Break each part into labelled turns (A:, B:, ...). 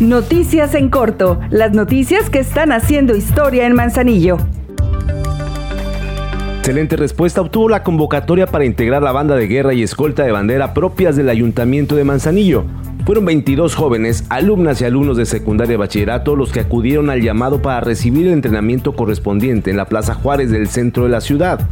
A: Noticias en corto, las noticias que están haciendo historia en Manzanillo.
B: Excelente respuesta obtuvo la convocatoria para integrar la banda de guerra y escolta de bandera propias del Ayuntamiento de Manzanillo. Fueron 22 jóvenes, alumnas y alumnos de secundaria y bachillerato los que acudieron al llamado para recibir el entrenamiento correspondiente en la Plaza Juárez del centro de la ciudad.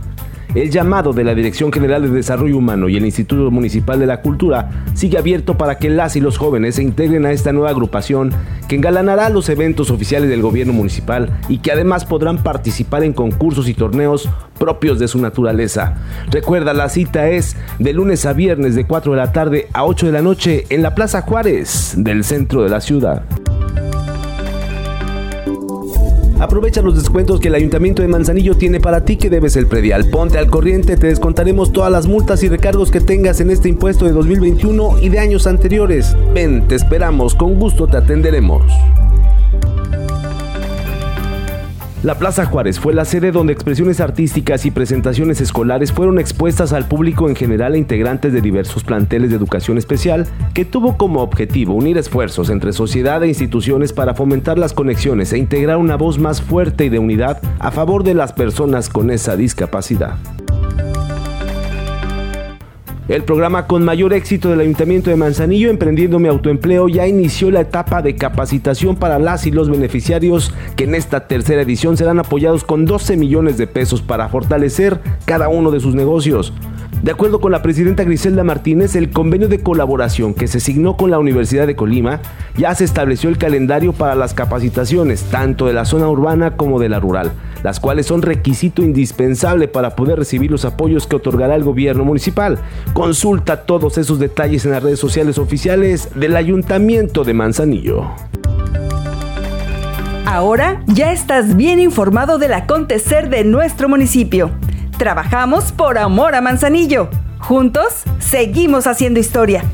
B: El llamado de la Dirección General de Desarrollo Humano y el Instituto Municipal de la Cultura sigue abierto para que las y los jóvenes se integren a esta nueva agrupación que engalanará los eventos oficiales del gobierno municipal y que además podrán participar en concursos y torneos propios de su naturaleza. Recuerda, la cita es de lunes a viernes de 4 de la tarde a 8 de la noche en la Plaza Juárez del centro de la ciudad. Aprovecha los descuentos que el Ayuntamiento de Manzanillo tiene para ti que debes el predial. Ponte al corriente, te descontaremos todas las multas y recargos que tengas en este impuesto de 2021 y de años anteriores. Ven, te esperamos, con gusto te atenderemos. La Plaza Juárez fue la sede donde expresiones artísticas y presentaciones escolares fueron expuestas al público en general e integrantes de diversos planteles de educación especial, que tuvo como objetivo unir esfuerzos entre sociedad e instituciones para fomentar las conexiones e integrar una voz más fuerte y de unidad a favor de las personas con esa discapacidad. El programa con mayor éxito del Ayuntamiento de Manzanillo, Emprendiendo mi Autoempleo, ya inició la etapa de capacitación para las y los beneficiarios que en esta tercera edición serán apoyados con 12 millones de pesos para fortalecer cada uno de sus negocios. De acuerdo con la presidenta Griselda Martínez, el convenio de colaboración que se signó con la Universidad de Colima ya se estableció el calendario para las capacitaciones, tanto de la zona urbana como de la rural, las cuales son requisito indispensable para poder recibir los apoyos que otorgará el gobierno municipal. Consulta todos esos detalles en las redes sociales oficiales del Ayuntamiento de Manzanillo.
A: Ahora ya estás bien informado del acontecer de nuestro municipio. Trabajamos por amor a Manzanillo. Juntos, seguimos haciendo historia.